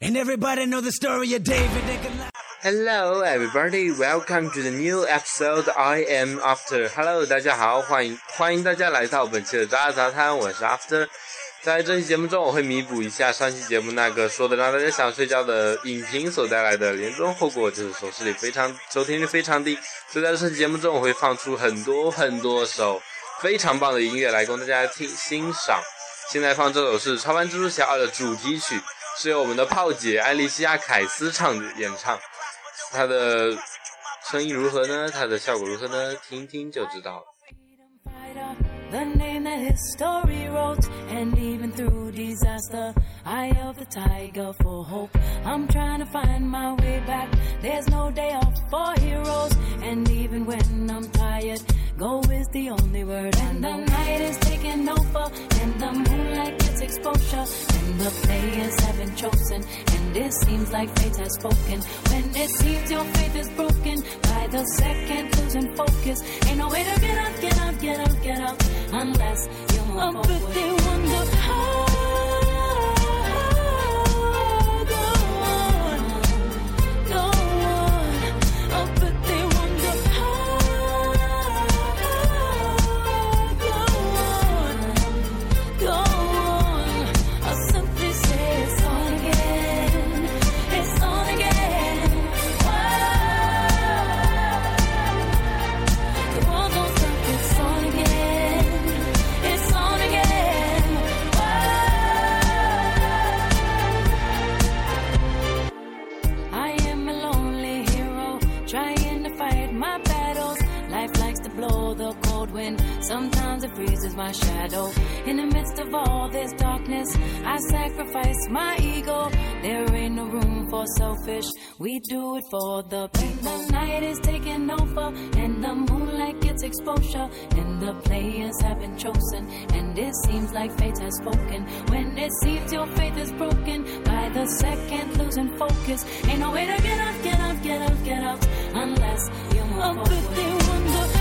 And everybody know the story of David and Goliath. Hello, everybody. Welcome to the new episode. I am After. Hello，大家好，欢迎欢迎大家来到本期的渣杂谈，我是 After。在这期节目中，我会弥补一下上期节目那个说的让大家想睡觉的影评所带来的严重后果，就是收视率非常、收听率非常低。所以在这期节目中，我会放出很多很多首非常棒的音乐来供大家听欣赏。现在放这首是《超凡蜘蛛侠二》的主题曲，是由我们的炮姐艾丽西亚·凯斯唱演唱。她的声音如何呢？她的效果如何呢？听听就知道了。The name that history wrote, and even through disaster, eye of the tiger for hope. I'm trying to find my way back. There's no day off for heroes, and even when I'm tired, go is the only word. And the night is taking over, and the moonlight gets exposure, and the players have been chosen, and it seems like fate has spoken. When it seems your faith is broken, by the second losing focus, ain't no way to get up, get up, get up, get up, unless you move Oh, forward. but they wonder how. For the people. The night is taking over, and the moonlight gets exposure, and the players have been chosen, and it seems like fate has spoken. When it seems your faith is broken, by the second losing focus, ain't no way to get up, get up, get up, get up, unless you move Oh, forward. but they wonder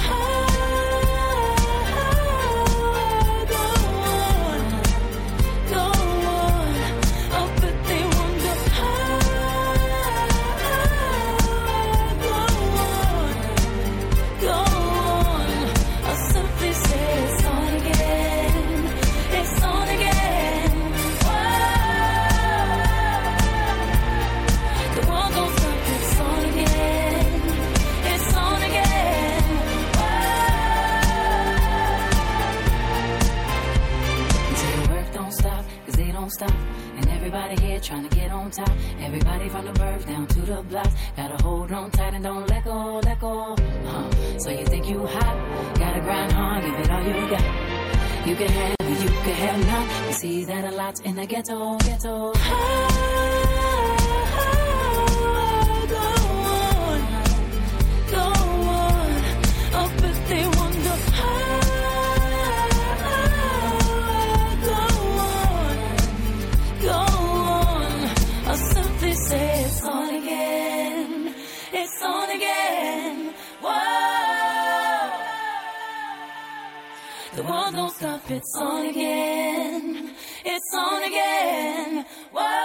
stop. And everybody here trying to get on top. Everybody from the birth down to the block. Gotta hold on tight and don't let go, let go. Uh, so you think you hot? Gotta grind hard, give it all you got. You can have you can have none. You see that a lot in the ghetto, ghetto. Go world don't stop. It's on again. It's on again. Whoa.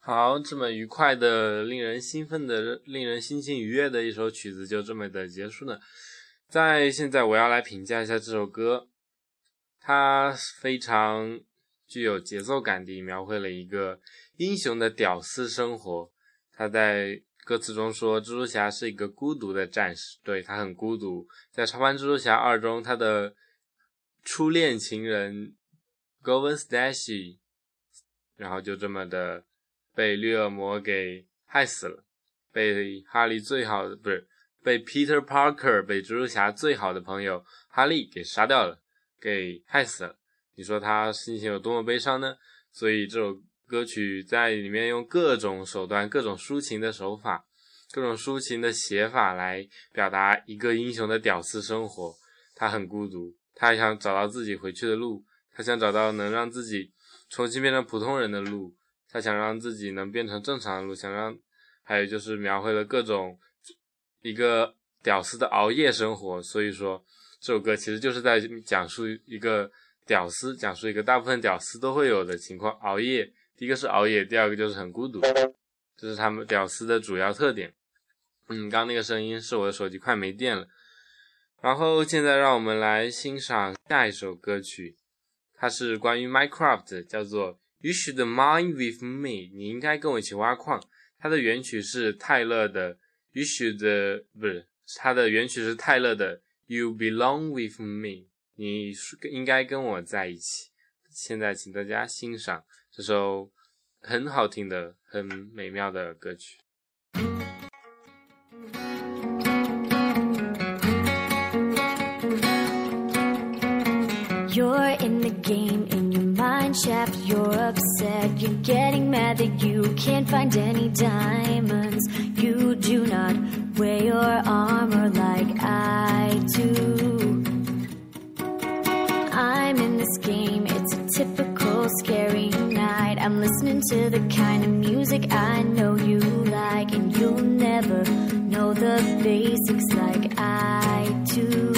好，这么愉快的、令人兴奋的、令人心情愉悦的一首曲子，就这么的结束了。在现在，我要来评价一下这首歌，它非常具有节奏感地描绘了一个英雄的屌丝生活。他在歌词中说，蜘蛛侠是一个孤独的战士，对他很孤独。在《超凡蜘蛛侠二》中，他的初恋情人 Gwen Stacy，然后就这么的被绿恶魔给害死了，被哈利最好的不是被 Peter Parker 被蜘蛛侠最好的朋友哈利给杀掉了，给害死了。你说他心情有多么悲伤呢？所以这首歌曲在里面用各种手段、各种抒情的手法、各种抒情的写法来表达一个英雄的屌丝生活。他很孤独，他想找到自己回去的路，他想找到能让自己重新变成普通人的路，他想让自己能变成正常的路，想让，还有就是描绘了各种一个屌丝的熬夜生活。所以说，这首歌其实就是在讲述一个屌丝，讲述一个大部分屌丝都会有的情况：熬夜。第一个是熬夜，第二个就是很孤独，这是他们屌丝的主要特点。嗯，刚那个声音是我的手机快没电了。然后现在让我们来欣赏下一首歌曲，它是关于 Minecraft，叫做 You Should Mine With Me，你应该跟我一起挖矿。它的原曲是泰勒的 You Should，不是，它的原曲是泰勒的 You Belong With Me，你应该跟我在一起。现在请大家欣赏这首很好听的、很美妙的歌曲。You're in the game in your mind shaft. You're upset. You're getting mad that you can't find any diamonds. You do not wear your armor like I do. I'm in this game. It's a typical scary night. I'm listening to the kind of music I know you like, and you'll never know the basics like I do.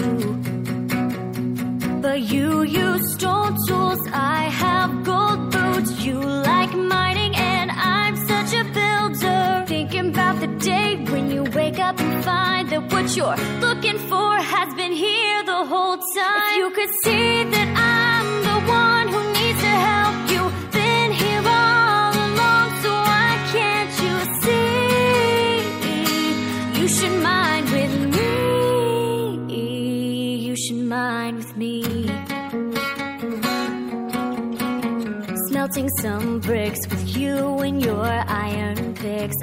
But you use stone tools, I have gold boots. You like mining, and I'm such a builder. Thinking about the day when you wake up and find that what you're looking for has been here the whole time. If you could see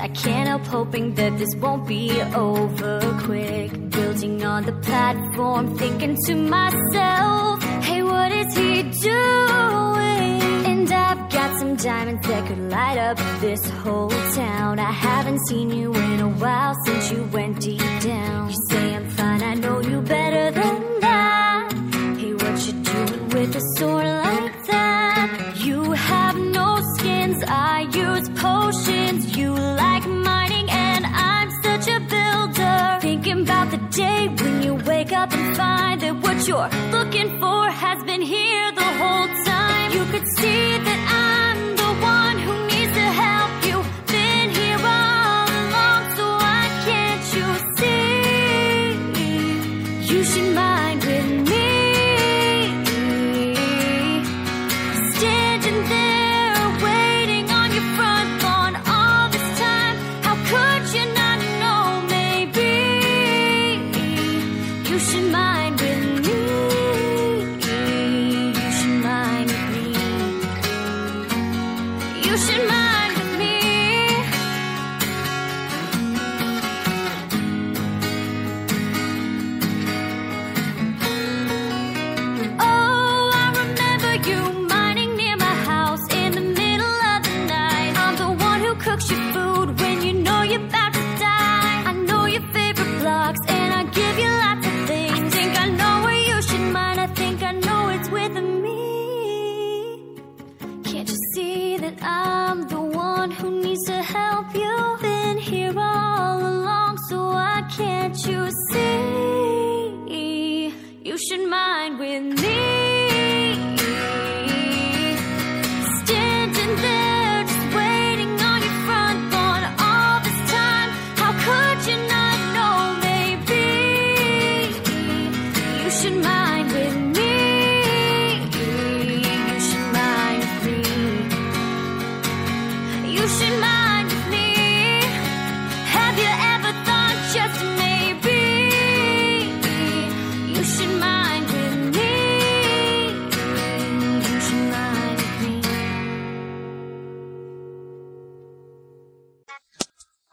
I can't help hoping that this won't be over quick. Building on the platform, thinking to myself, hey, what is he doing? And I've got some diamonds that could light up this whole town. I haven't seen you in a while since you went deep down. You say I'm fine, I know you better you're looking for has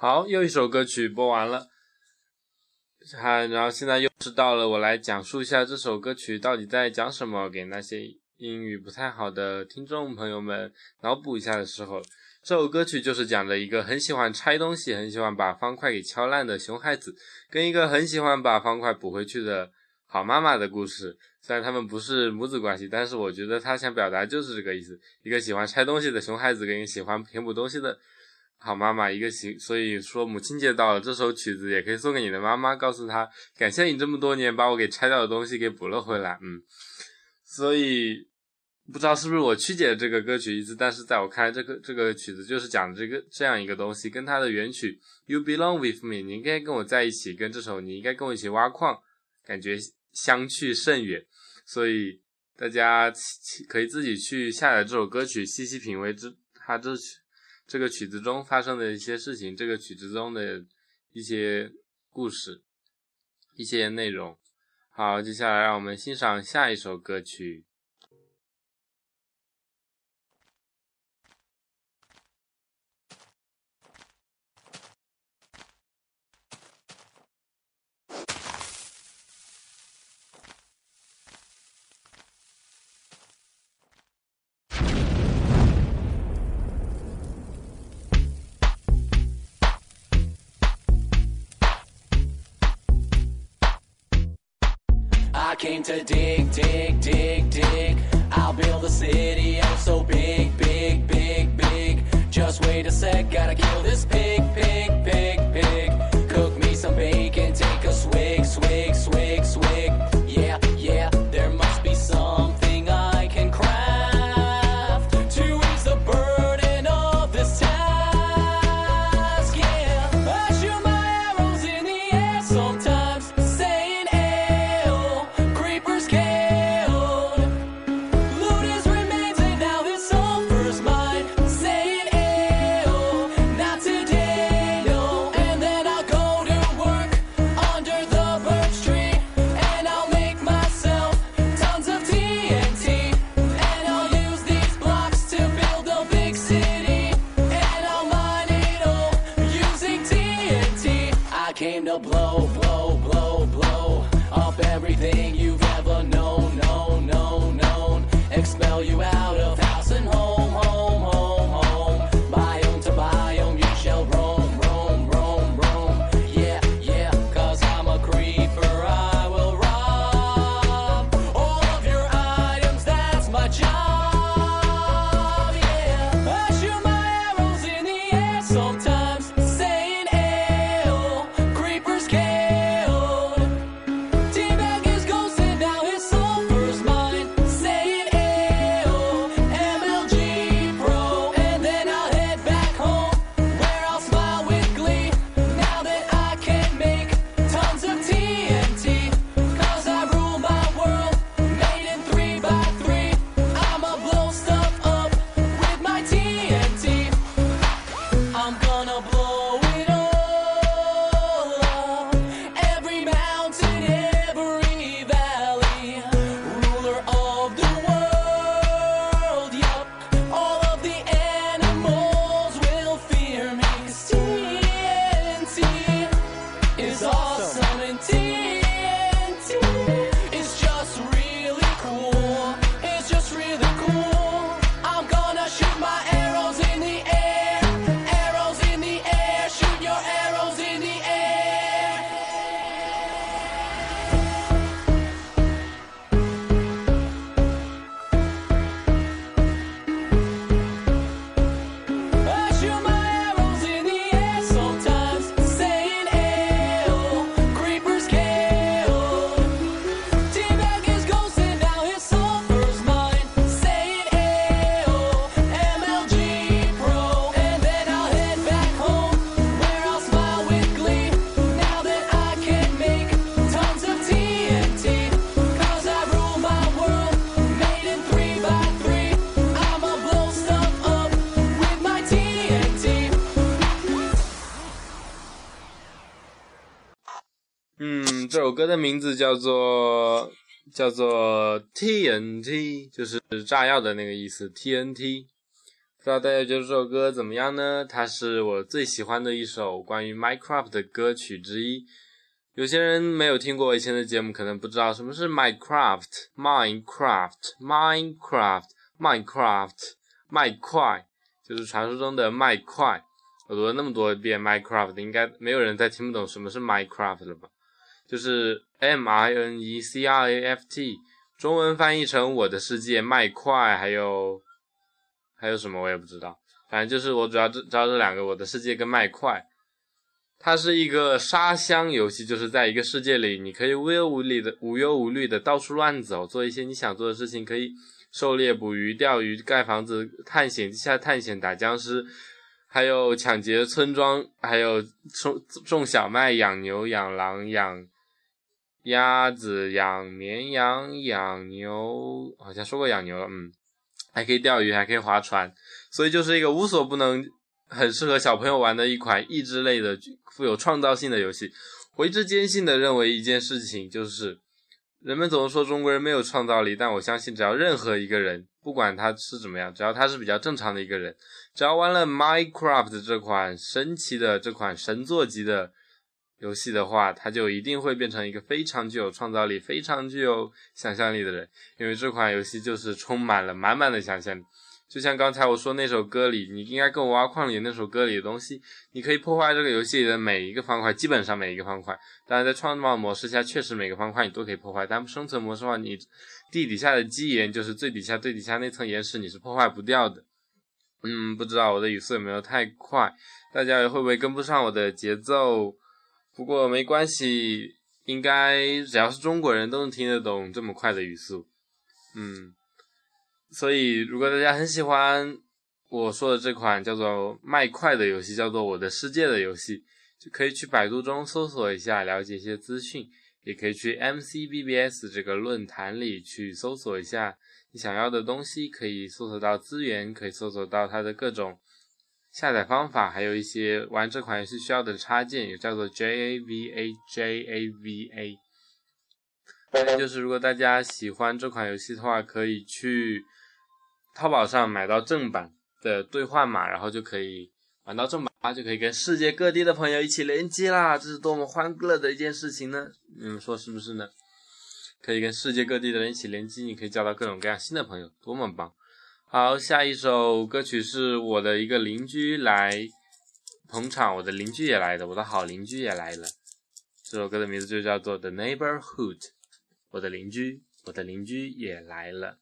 好，又一首歌曲播完了，还然后现在又是到了我来讲述一下这首歌曲到底在讲什么，给那些英语不太好的听众朋友们脑补一下的时候，这首歌曲就是讲的一个很喜欢拆东西、很喜欢把方块给敲烂的熊孩子，跟一个很喜欢把方块补回去的好妈妈的故事。虽然他们不是母子关系，但是我觉得他想表达就是这个意思：一个喜欢拆东西的熊孩子，跟一个喜欢填补东西的好妈妈一个行，所以说母亲节到了，这首曲子也可以送给你的妈妈，告诉她感谢你这么多年把我给拆掉的东西给补了回来。嗯，所以不知道是不是我曲解这个歌曲意思，但是在我看来，这个这个曲子就是讲这个这样一个东西，跟它的原曲 You Belong With Me，你应该跟我在一起，跟这首你应该跟我一起挖矿，感觉相去甚远。所以大家可以自己去下载这首歌曲，细细品味这它这曲。这个曲子中发生的一些事情，这个曲子中的一些故事，一些内容。好，接下来让我们欣赏下一首歌曲。To dig, dig, 名字叫做叫做 TNT，就是炸药的那个意思。TNT，不知道大家觉得这首歌怎么样呢？它是我最喜欢的一首关于 Minecraft 的歌曲之一。有些人没有听过我以前的节目，可能不知道什么是 Minecraft。Minecraft，Minecraft，Minecraft，麦块，就是传说中的麦块。我读了那么多遍 Minecraft，应该没有人再听不懂什么是 Minecraft 了吧？就是 M I N E C R A F T，中文翻译成“我的世界”麦块，还有还有什么我也不知道。反正就是我主要知知道这两个，《我的世界》跟《麦块》。它是一个沙箱游戏，就是在一个世界里，你可以无忧无虑的、无忧无虑的到处乱走，做一些你想做的事情，可以狩猎、捕鱼、钓鱼、盖房子、探险、地下探险、打僵尸，还有抢劫村庄，还有种种小麦、养牛、养狼、养鸭子、养绵羊、养牛，好像说过养牛了，嗯，还可以钓鱼，还可以划船，所以就是一个无所不能。很适合小朋友玩的一款益智类的、富有创造性的游戏。我一直坚信的认为一件事情，就是人们总是说中国人没有创造力，但我相信，只要任何一个人，不管他是怎么样，只要他是比较正常的一个人，只要玩了 Minecraft 这款神奇的、这款神作级的游戏的话，他就一定会变成一个非常具有创造力、非常具有想象力的人，因为这款游戏就是充满了满满的想象力。就像刚才我说那首歌里，你应该跟我挖矿里那首歌里的东西，你可以破坏这个游戏里的每一个方块，基本上每一个方块。当然，在创造模式下，确实每个方块你都可以破坏。但生存模式的话，你地底下的基岩就是最底下最底下那层岩石，你是破坏不掉的。嗯，不知道我的语速有没有太快，大家会不会跟不上我的节奏？不过没关系，应该只要是中国人都能听得懂这么快的语速。嗯。所以，如果大家很喜欢我说的这款叫做“麦快”的游戏，叫做《我的世界》的游戏，就可以去百度中搜索一下，了解一些资讯；也可以去 MCBBS 这个论坛里去搜索一下你想要的东西，可以搜索到资源，可以搜索到它的各种下载方法，还有一些玩这款游戏需要的插件，也叫做 JAVA JAVA。就是如果大家喜欢这款游戏的话，可以去。淘宝上买到正版的兑换码，然后就可以玩到正版，就可以跟世界各地的朋友一起联机啦！这是多么欢乐的一件事情呢？你们说是不是呢？可以跟世界各地的人一起联机，你可以交到各种各样新的朋友，多么棒！好，下一首歌曲是我的一个邻居来捧场，我的邻居也来了，我的好邻居也来了。这首歌的名字就叫做《The Neighborhood》，我的邻居，我的邻居也来了。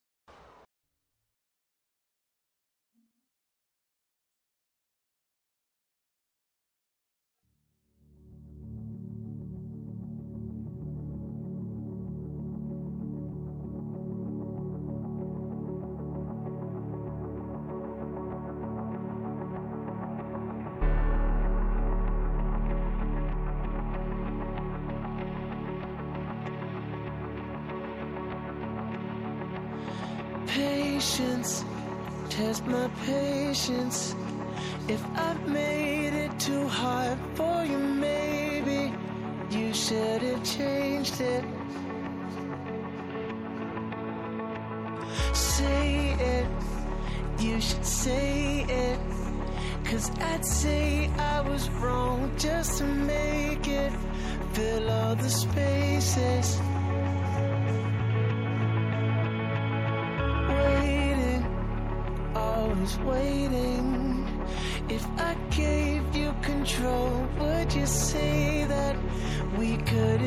Test my patience. If I've made it too hard for you, maybe you should have changed it. Say it, you should say it. Cause I'd say I was wrong just to make it fill all the spaces.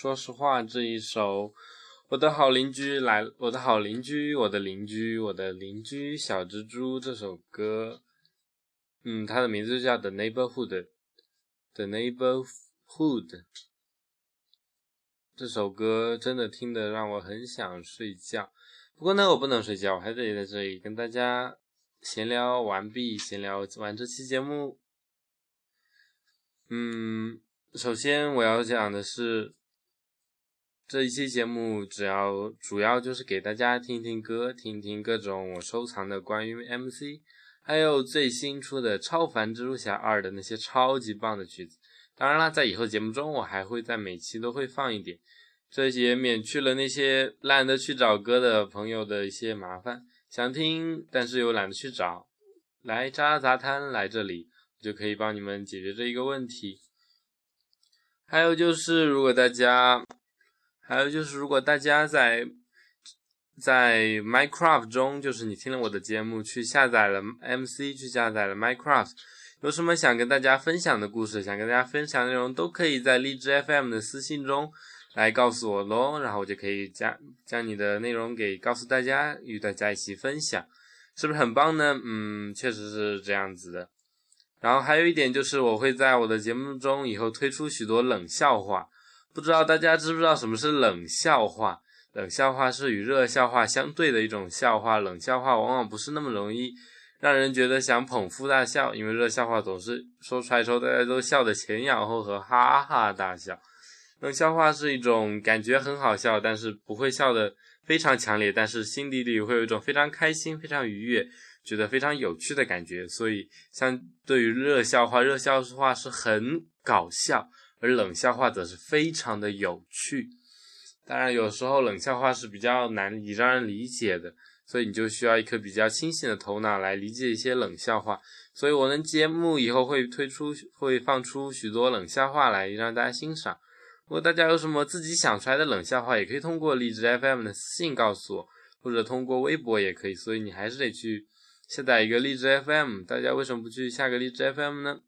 说实话，这一首《我的好邻居来》，我的好邻居，我的邻居，我的邻居小蜘蛛这首歌，嗯，它的名字就叫《The Neighborhood》，《The Neighborhood》这首歌真的听得让我很想睡觉。不过呢，我不能睡觉，我还得在这里跟大家闲聊完毕，闲聊完这期节目。嗯，首先我要讲的是，这一期节目只要主要就是给大家听听歌，听听各种我收藏的关于 MC，还有最新出的《超凡蜘蛛侠二》的那些超级棒的曲子。当然啦，在以后节目中，我还会在每期都会放一点，这也免去了那些懒得去找歌的朋友的一些麻烦。想听但是又懒得去找，来渣杂摊来这里，就可以帮你们解决这一个问题。还有就是，如果大家，还有就是，如果大家在在 Minecraft 中，就是你听了我的节目，去下载了 MC，去下载了 Minecraft，有什么想跟大家分享的故事，想跟大家分享内容，都可以在荔枝 FM 的私信中来告诉我喽，然后我就可以将将你的内容给告诉大家，与大家一起分享，是不是很棒呢？嗯，确实是这样子的。然后还有一点就是，我会在我的节目中以后推出许多冷笑话，不知道大家知不知道什么是冷笑话？冷笑话是与热笑话相对的一种笑话，冷笑话往往不是那么容易让人觉得想捧腹大笑，因为热笑话总是说出来之后大家都笑得前仰后合，哈哈大笑。冷笑话是一种感觉很好笑，但是不会笑得非常强烈，但是心底里会有一种非常开心、非常愉悦。觉得非常有趣的感觉，所以相对于热笑话，热笑话是很搞笑，而冷笑话则是非常的有趣。当然，有时候冷笑话是比较难以让人理解的，所以你就需要一颗比较清醒的头脑来理解一些冷笑话。所以我的节目以后会推出，会放出许多冷笑话来让大家欣赏。如果大家有什么自己想出来的冷笑话，也可以通过荔枝 FM 的私信告诉我，或者通过微博也可以。所以你还是得去。下载一个荔枝 FM，大家为什么不去下个荔枝 FM 呢？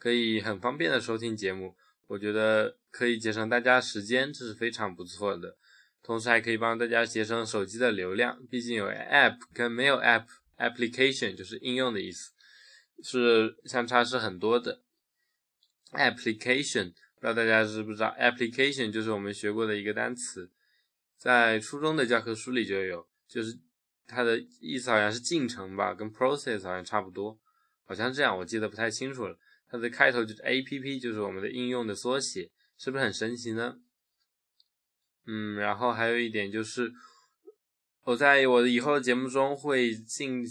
可以很方便的收听节目，我觉得可以节省大家时间，这是非常不错的。同时还可以帮大家节省手机的流量，毕竟有 App 跟没有 App application 就是应用的意思，是相差是很多的。Application 不知道大家知不知道？Application 就是我们学过的一个单词，在初中的教科书里就有，就是。它的意思好像是进程吧，跟 process 好像差不多，好像这样，我记得不太清楚了。它的开头就是 app，就是我们的应用的缩写，是不是很神奇呢？嗯，然后还有一点就是，我在我的以后的节目中会尽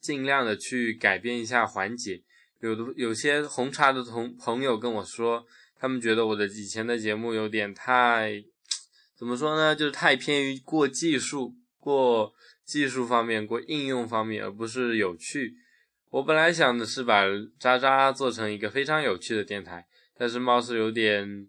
尽量的去改变一下环节。有的有些红茶的同朋友跟我说，他们觉得我的以前的节目有点太，怎么说呢？就是太偏于过技术，过。技术方面过应用方面，而不是有趣。我本来想的是把渣渣做成一个非常有趣的电台，但是貌似有点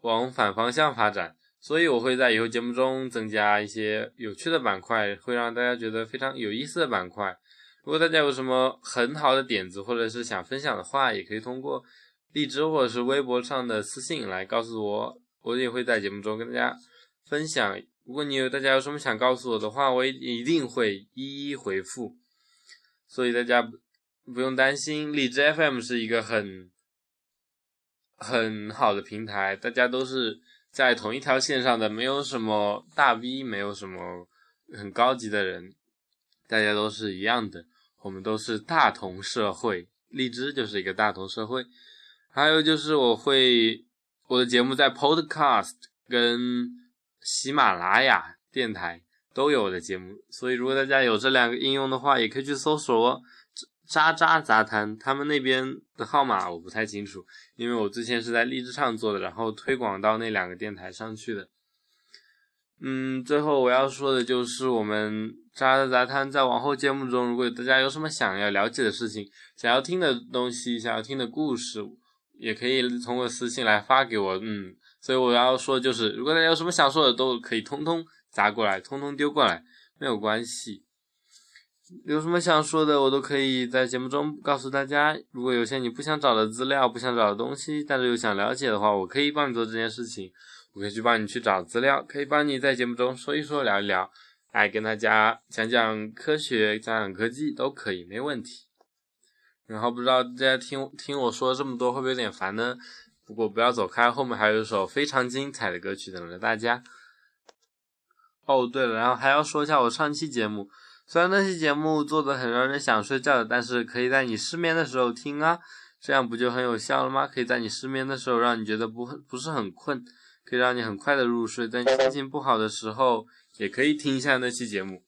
往反方向发展，所以我会在以后节目中增加一些有趣的板块，会让大家觉得非常有意思的板块。如果大家有什么很好的点子，或者是想分享的话，也可以通过荔枝或者是微博上的私信来告诉我，我也会在节目中跟大家分享。如果你有大家有什么想告诉我的话，我也一定会一一回复。所以大家不用担心，荔枝 FM 是一个很很好的平台，大家都是。在同一条线上的，没有什么大 V，没有什么很高级的人，大家都是一样的，我们都是大同社会，荔枝就是一个大同社会。还有就是我会我的节目在 Podcast 跟喜马拉雅电台都有我的节目，所以如果大家有这两个应用的话，也可以去搜索哦。渣渣杂谈，他们那边的号码我不太清楚，因为我之前是在荔枝上做的，然后推广到那两个电台上去的。嗯，最后我要说的就是我们渣渣杂谈在往后节目中，如果大家有什么想要了解的事情、想要听的东西、想要听的故事，也可以通过私信来发给我。嗯，所以我要说就是，如果大家有什么想说的，都可以通通砸过来，通通丢过来，没有关系。有什么想说的，我都可以在节目中告诉大家。如果有些你不想找的资料、不想找的东西，但是又想了解的话，我可以帮你做这件事情。我可以去帮你去找资料，可以帮你在节目中说一说、聊一聊，来跟大家讲讲科学、讲讲科技都可以，没问题。然后不知道大家听听我说这么多会不会有点烦呢？不过不要走开，后面还有一首非常精彩的歌曲等着大家。哦，对了，然后还要说一下我上期节目。虽然那期节目做的很让人想睡觉的，但是可以在你失眠的时候听啊，这样不就很有效了吗？可以在你失眠的时候让你觉得不不是很困，可以让你很快的入睡。在你心情不好的时候，也可以听一下那期节目。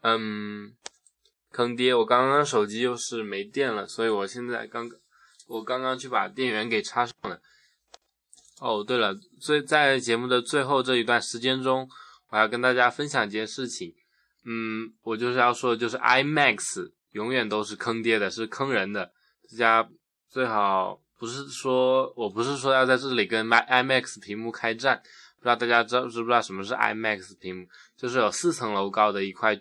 嗯，坑爹！我刚刚手机又是没电了，所以我现在刚我刚刚去把电源给插上了。哦，对了，最在节目的最后这一段时间中，我要跟大家分享一件事情。嗯，我就是要说的，就是 IMAX 永远都是坑爹的，是坑人的。大家最好不是说，我不是说要在这里跟 IMAX 屏幕开战。不知道大家知道知不知道什么是 IMAX 屏幕？就是有四层楼高的一块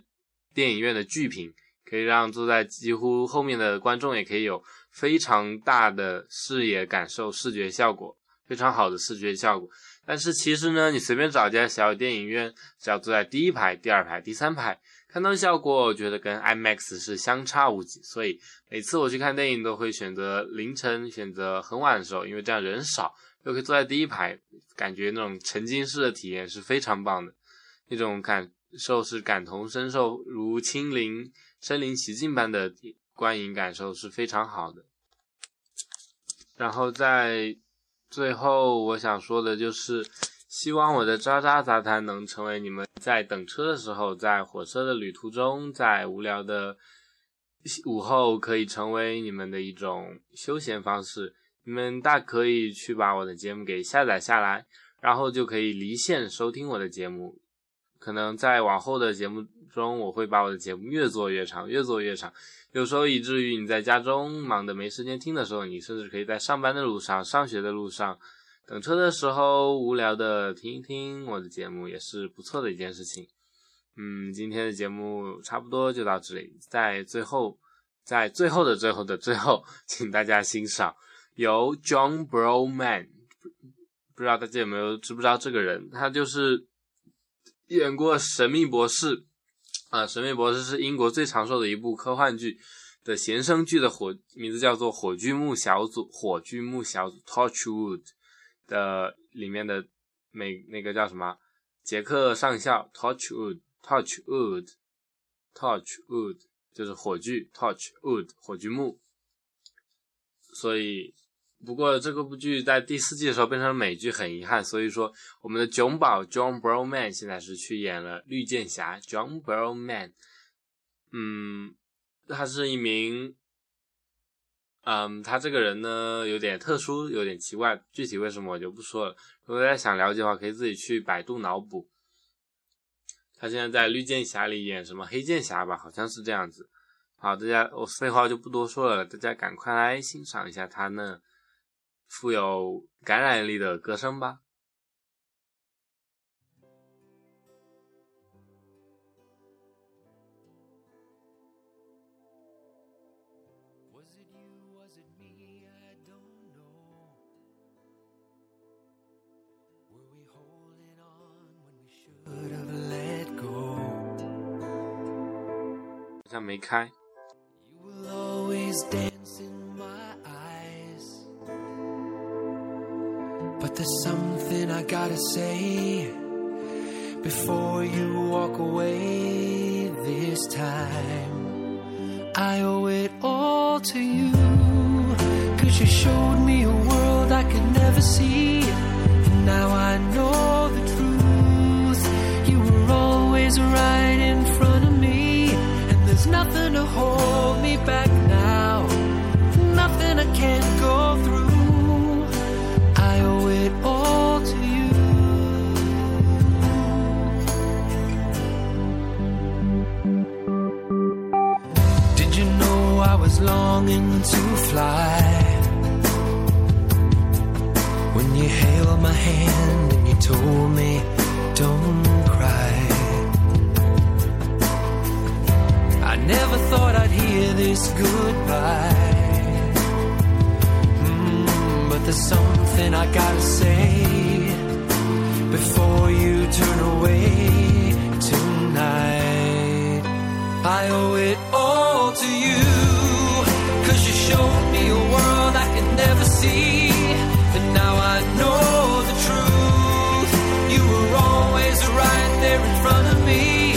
电影院的巨屏，可以让坐在几乎后面的观众也可以有非常大的视野感受，视觉效果非常好的视觉效果。但是其实呢，你随便找家小电影院，只要坐在第一排、第二排、第三排，看到效果，我觉得跟 IMAX 是相差无几。所以每次我去看电影，都会选择凌晨、选择很晚的时候，因为这样人少，又可以坐在第一排，感觉那种沉浸式的体验是非常棒的，那种感受是感同身受，如亲临身临其境般的观影感受是非常好的。然后在。最后，我想说的就是，希望我的渣渣杂谈能成为你们在等车的时候，在火车的旅途中，在无聊的午后，可以成为你们的一种休闲方式。你们大可以去把我的节目给下载下来，然后就可以离线收听我的节目。可能在往后的节目中，我会把我的节目越做越长，越做越长。有时候以至于你在家中忙得没时间听的时候，你甚至可以在上班的路上、上学的路上、等车的时候无聊的听一听我的节目，也是不错的一件事情。嗯，今天的节目差不多就到这里，在最后，在最后的最后的最后，请大家欣赏由 John Broman，不知道大家有没有知不知道这个人？他就是演过《神秘博士》。啊，《神秘博士》是英国最长寿的一部科幻剧的衍生剧的火名字叫做《火炬木小组》，火炬木小组 Torchwood 的里面的美那个叫什么杰克上校 Torchwood，Torchwood，Torchwood 就是火炬 Torchwood 火炬木，所以。不过这个部剧在第四季的时候变成了美剧，很遗憾。所以说，我们的囧宝 John Broman 现在是去演了绿箭侠。John Broman，嗯，他是一名，嗯，他这个人呢有点特殊，有点奇怪。具体为什么我就不说了。如果大家想了解的话，可以自己去百度脑补。他现在在绿箭侠里演什么黑箭侠吧，好像是这样子。好，大家我废话就不多说了，大家赶快来欣赏一下他呢。富有感染力的歌声吧。好像没开。There's something I gotta say before you walk away this time. I owe it all to you. Cause you showed me a world I could never see. And now I know the truth. You were always right longing to fly? When you held my hand and you told me, don't cry. I never thought I'd hear this goodbye. Mm, but there's something I gotta say before you turn away tonight. I owe it all to you. Cause you showed me a world I could never see. And now I know the truth. You were always right there in front of me.